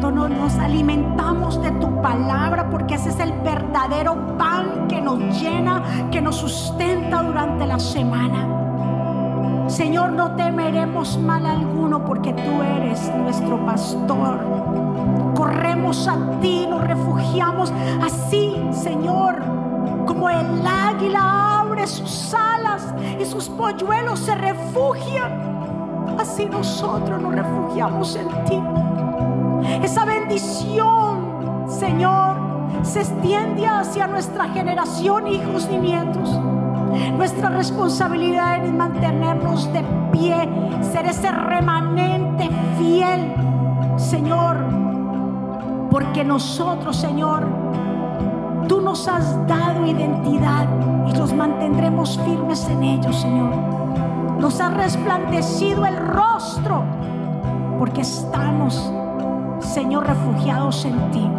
donde nos alimentamos de tu palabra, porque ese es el verdadero pan que nos llena que nos sustenta durante la semana. Señor, no temeremos mal alguno porque tú eres nuestro pastor. Corremos a ti, nos refugiamos así, Señor, como el águila abre sus alas y sus polluelos se refugian. Así nosotros nos refugiamos en ti. Esa bendición, Señor, se extiende hacia nuestra generación, hijos y nietos. Nuestra responsabilidad es mantenernos de pie, ser ese remanente fiel, Señor, porque nosotros, Señor, tú nos has dado identidad y nos mantendremos firmes en ello, Señor. Nos ha resplandecido el rostro porque estamos, Señor, refugiados en ti.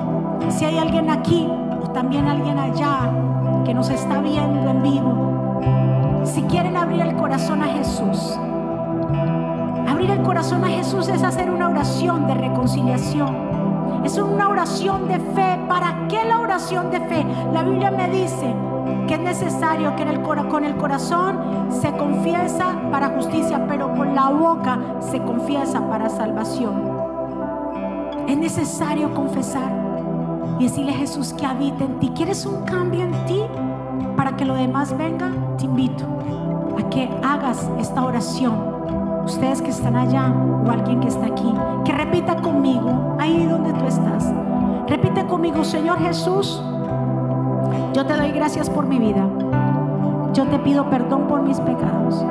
Si hay alguien aquí o también alguien allá que nos está viendo en vivo, si quieren abrir el corazón a Jesús, abrir el corazón a Jesús es hacer una oración de reconciliación. Es una oración de fe. ¿Para qué la oración de fe? La Biblia me dice que es necesario que con el corazón se confiesa para justicia, pero con la boca se confiesa para salvación. Es necesario confesar y decirle a Jesús que habita en ti. ¿Quieres un cambio en ti para que lo demás venga? Te invito a que hagas esta oración. Ustedes que están allá o alguien que está aquí, que repita conmigo, ahí donde tú estás. Repite conmigo, Señor Jesús, yo te doy gracias por mi vida. Yo te pido perdón por mis pecados.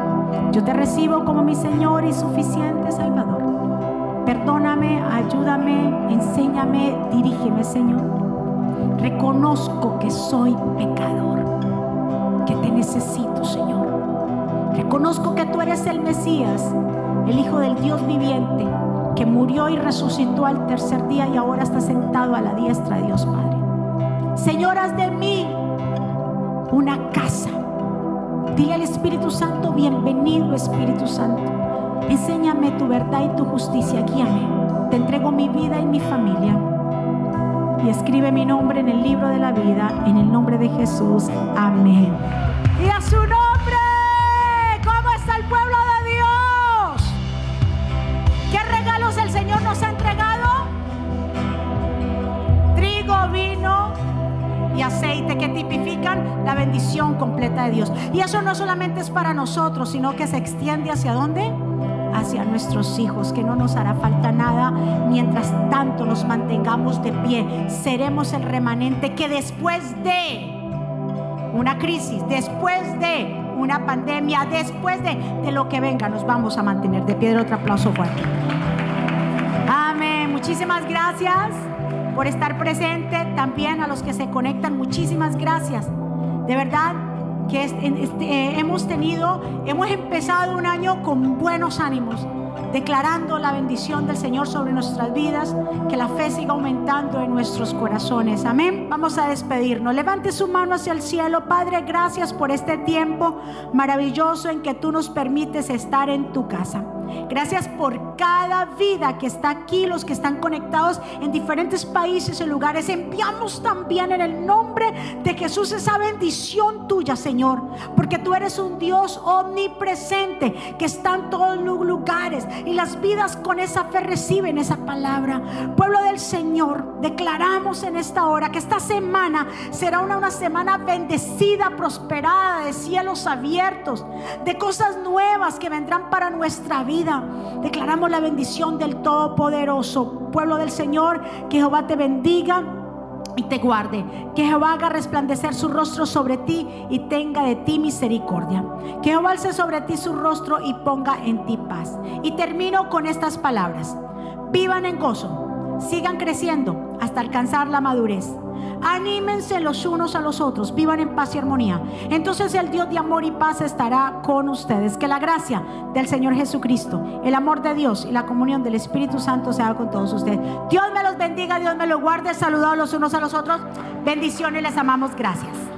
Yo te recibo como mi Señor y suficiente Salvador. Perdóname, ayúdame, enséñame, dirígeme, Señor. Reconozco que soy pecador, necesito, Señor. Reconozco que tú eres el Mesías, el Hijo del Dios viviente, que murió y resucitó al tercer día y ahora está sentado a la diestra de Dios Padre. Señor, haz de mí una casa. Dile al Espíritu Santo, bienvenido Espíritu Santo. Enséñame tu verdad y tu justicia, guíame. Te entrego mi vida y mi familia. Y escribe mi nombre en el libro de la vida, en el nombre de Jesús. Amén. Y a su nombre, ¿cómo está el pueblo de Dios? ¿Qué regalos el Señor nos ha entregado? Trigo, vino y aceite que tipifican la bendición completa de Dios. Y eso no solamente es para nosotros, sino que se extiende hacia dónde? Hacia nuestros hijos, que no nos hará falta nada mientras tanto nos mantengamos de pie. Seremos el remanente que después de una crisis, después de una pandemia, después de, de lo que venga, nos vamos a mantener de pie. Otro aplauso fuerte. Amén. Muchísimas gracias por estar presente. También a los que se conectan, muchísimas gracias. De verdad que este, este, hemos tenido, hemos empezado un año con buenos ánimos, declarando la bendición del Señor sobre nuestras vidas, que la fe siga aumentando en nuestros corazones. Amén. Vamos a despedirnos. Levante su mano hacia el cielo. Padre, gracias por este tiempo maravilloso en que tú nos permites estar en tu casa. Gracias por cada vida que está aquí, los que están conectados en diferentes países y lugares. Enviamos también en el nombre de Jesús esa bendición tuya, Señor, porque tú eres un Dios omnipresente que está en todos los lugares y las vidas con esa fe reciben esa palabra. Pueblo del Señor, declaramos en esta hora que esta semana será una, semana bendecida, prosperada, de cielos abiertos, de cosas nuevas que vendrán para nuestra Declaramos la bendición del Todopoderoso. Pueblo del Señor, que Jehová te bendiga y te guarde. Que Jehová haga resplandecer su rostro sobre ti y tenga de ti misericordia. Que Jehová alce sobre ti su rostro y ponga en ti paz. Y termino con estas palabras. Vivan en gozo, sigan creciendo hasta alcanzar la madurez. Anímense los unos a los otros, vivan en paz y armonía. Entonces el Dios de amor y paz estará con ustedes. Que la gracia del Señor Jesucristo, el amor de Dios y la comunión del Espíritu Santo sea con todos ustedes. Dios me los bendiga, Dios me los guarde. Saludados los unos a los otros. Bendiciones, les amamos. Gracias.